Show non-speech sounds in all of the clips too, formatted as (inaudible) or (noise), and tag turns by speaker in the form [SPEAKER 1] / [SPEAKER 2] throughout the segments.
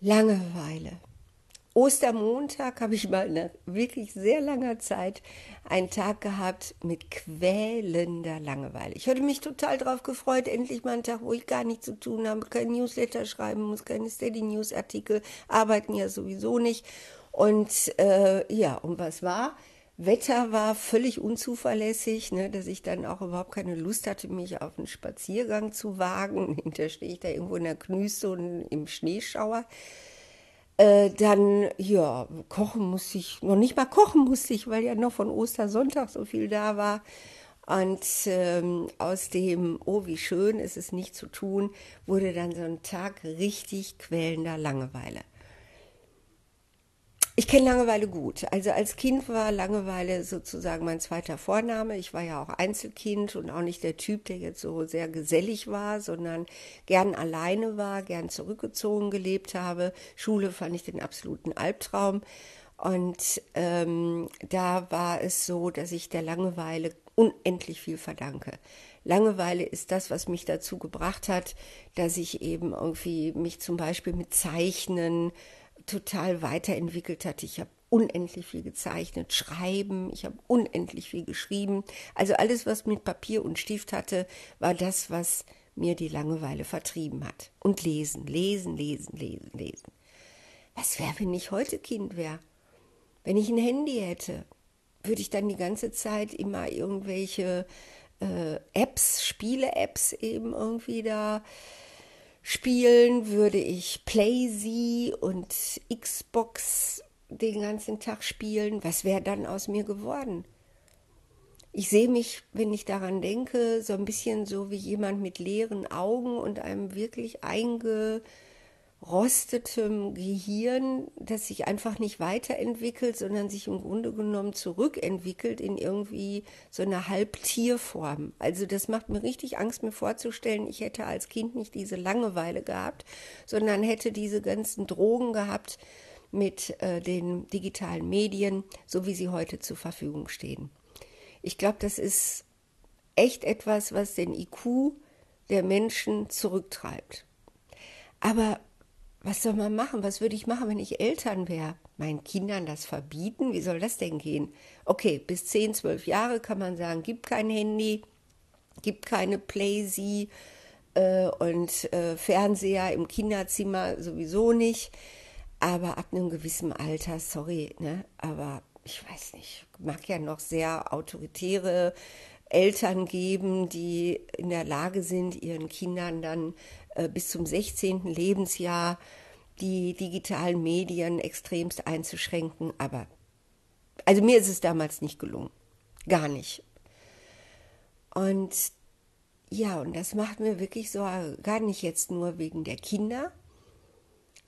[SPEAKER 1] Langeweile. Ostermontag habe ich mal nach wirklich sehr langer Zeit einen Tag gehabt mit quälender Langeweile. Ich hatte mich total darauf gefreut, endlich mal einen Tag, wo ich gar nichts zu tun habe, kein Newsletter schreiben muss, keine Steady News Artikel, arbeiten ja sowieso nicht. Und äh, ja, und was war? Wetter war völlig unzuverlässig, ne, dass ich dann auch überhaupt keine Lust hatte, mich auf einen Spaziergang zu wagen. (laughs) Hinterher stehe ich da irgendwo in der Knüste und im Schneeschauer. Äh, dann, ja, kochen musste ich, noch nicht mal kochen musste ich, weil ja noch von Ostersonntag so viel da war. Und ähm, aus dem, oh, wie schön ist es nicht zu tun, wurde dann so ein Tag richtig quälender Langeweile. Ich kenne Langeweile gut. Also als Kind war Langeweile sozusagen mein zweiter Vorname. Ich war ja auch Einzelkind und auch nicht der Typ, der jetzt so sehr gesellig war, sondern gern alleine war, gern zurückgezogen gelebt habe. Schule fand ich den absoluten Albtraum. Und ähm, da war es so, dass ich der Langeweile unendlich viel verdanke. Langeweile ist das, was mich dazu gebracht hat, dass ich eben irgendwie mich zum Beispiel mit Zeichnen, total weiterentwickelt hat. Ich habe unendlich viel gezeichnet, schreiben, ich habe unendlich viel geschrieben. Also alles, was mit Papier und Stift hatte, war das, was mir die Langeweile vertrieben hat. Und lesen, lesen, lesen, lesen, lesen. Was wäre, wenn ich heute Kind wäre? Wenn ich ein Handy hätte, würde ich dann die ganze Zeit immer irgendwelche äh, Apps, Spiele-Apps eben irgendwie da spielen, würde ich Playsee und Xbox den ganzen Tag spielen. Was wäre dann aus mir geworden? Ich sehe mich, wenn ich daran denke, so ein bisschen so wie jemand mit leeren Augen und einem wirklich einge rostetem Gehirn, das sich einfach nicht weiterentwickelt, sondern sich im Grunde genommen zurückentwickelt in irgendwie so eine Halbtierform. Also das macht mir richtig Angst, mir vorzustellen, ich hätte als Kind nicht diese Langeweile gehabt, sondern hätte diese ganzen Drogen gehabt mit äh, den digitalen Medien, so wie sie heute zur Verfügung stehen. Ich glaube, das ist echt etwas, was den IQ der Menschen zurücktreibt. Aber was soll man machen? Was würde ich machen, wenn ich Eltern wäre? Meinen Kindern das verbieten? Wie soll das denn gehen? Okay, bis 10, 12 Jahre kann man sagen, gibt kein Handy, gibt keine Playsee äh, und äh, Fernseher im Kinderzimmer sowieso nicht. Aber ab einem gewissen Alter, sorry, ne? aber ich weiß nicht, mag ja noch sehr autoritäre Eltern geben, die in der Lage sind, ihren Kindern dann äh, bis zum 16. Lebensjahr die digitalen Medien extremst einzuschränken. Aber also mir ist es damals nicht gelungen. Gar nicht. Und ja, und das macht mir wirklich so, gar nicht jetzt nur wegen der Kinder.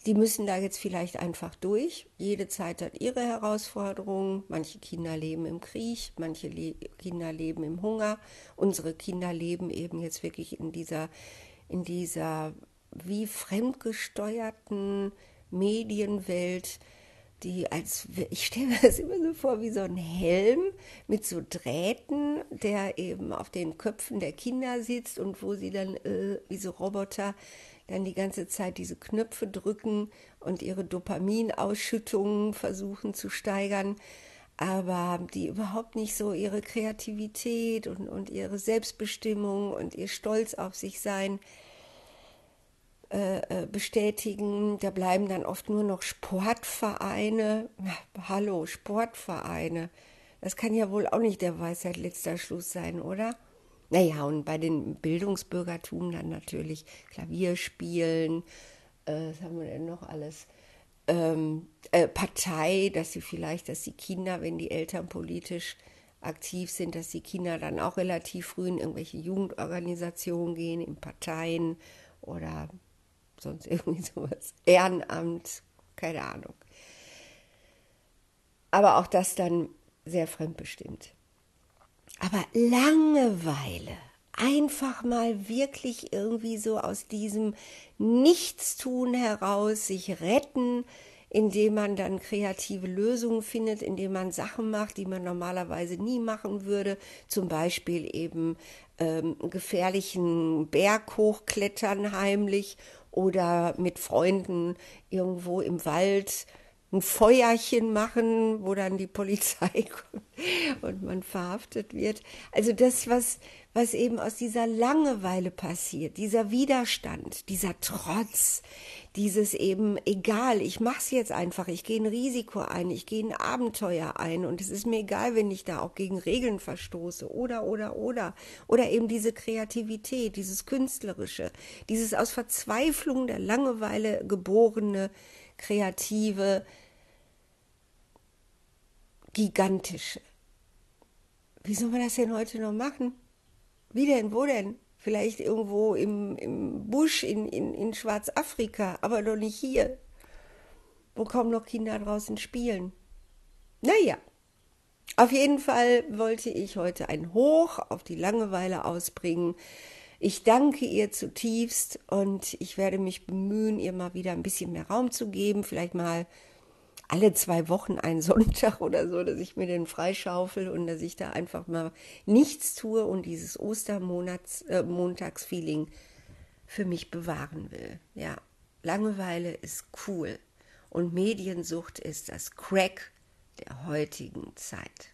[SPEAKER 1] Die müssen da jetzt vielleicht einfach durch. Jede Zeit hat ihre Herausforderungen. Manche Kinder leben im Krieg, manche Le Kinder leben im Hunger. Unsere Kinder leben eben jetzt wirklich in dieser in dieser wie fremdgesteuerten Medienwelt, die als, ich stelle mir das immer so vor, wie so ein Helm mit so Drähten, der eben auf den Köpfen der Kinder sitzt und wo sie dann äh, wie so Roboter dann die ganze Zeit diese Knöpfe drücken und ihre Dopaminausschüttungen versuchen zu steigern aber die überhaupt nicht so ihre Kreativität und, und ihre Selbstbestimmung und ihr Stolz auf sich sein äh, äh bestätigen. Da bleiben dann oft nur noch Sportvereine. Hallo, Sportvereine. Das kann ja wohl auch nicht der Weisheit letzter Schluss sein, oder? Naja, und bei den Bildungsbürgertum dann natürlich Klavierspielen, äh, was haben wir denn noch alles? ähm, äh, Partei, dass sie vielleicht, dass die Kinder, wenn die Eltern politisch aktiv sind, dass die Kinder dann auch relativ früh in irgendwelche Jugendorganisationen gehen, in Parteien oder sonst (laughs) irgendwie sowas. Ehrenamt, keine Ahnung. Aber auch das dann sehr fremdbestimmt. Aber Langeweile, einfach mal wirklich irgendwie so aus diesem Nichtstun heraus sich retten, indem man dann kreative Lösungen findet, indem man Sachen macht, die man normalerweise nie machen würde, zum Beispiel eben ähm, gefährlichen Berg hochklettern heimlich oder mit Freunden irgendwo im Wald ein Feuerchen machen, wo dann die Polizei (laughs) kommt und man verhaftet wird. Also das, was, was eben aus dieser Langeweile passiert, dieser Widerstand, dieser Trotz, dieses eben, egal, ich mach's jetzt einfach, ich gehe ein Risiko ein, ich gehe ein Abenteuer ein und es ist mir egal, wenn ich da auch gegen Regeln verstoße oder, oder, oder. Oder eben diese Kreativität, dieses Künstlerische, dieses aus Verzweiflung der Langeweile geborene, kreative, gigantische. Wie soll man das denn heute noch machen? Wie denn? Wo denn? Vielleicht irgendwo im, im Busch in, in, in Schwarzafrika, aber doch nicht hier, wo kaum noch Kinder draußen spielen. Naja, auf jeden Fall wollte ich heute ein Hoch auf die Langeweile ausbringen. Ich danke ihr zutiefst und ich werde mich bemühen, ihr mal wieder ein bisschen mehr Raum zu geben, vielleicht mal alle zwei Wochen einen (laughs) Sonntag oder so, dass ich mir den freischaufel und dass ich da einfach mal nichts tue und dieses Ostermontagsfeeling äh, für mich bewahren will. Ja, Langeweile ist cool und Mediensucht ist das Crack der heutigen Zeit.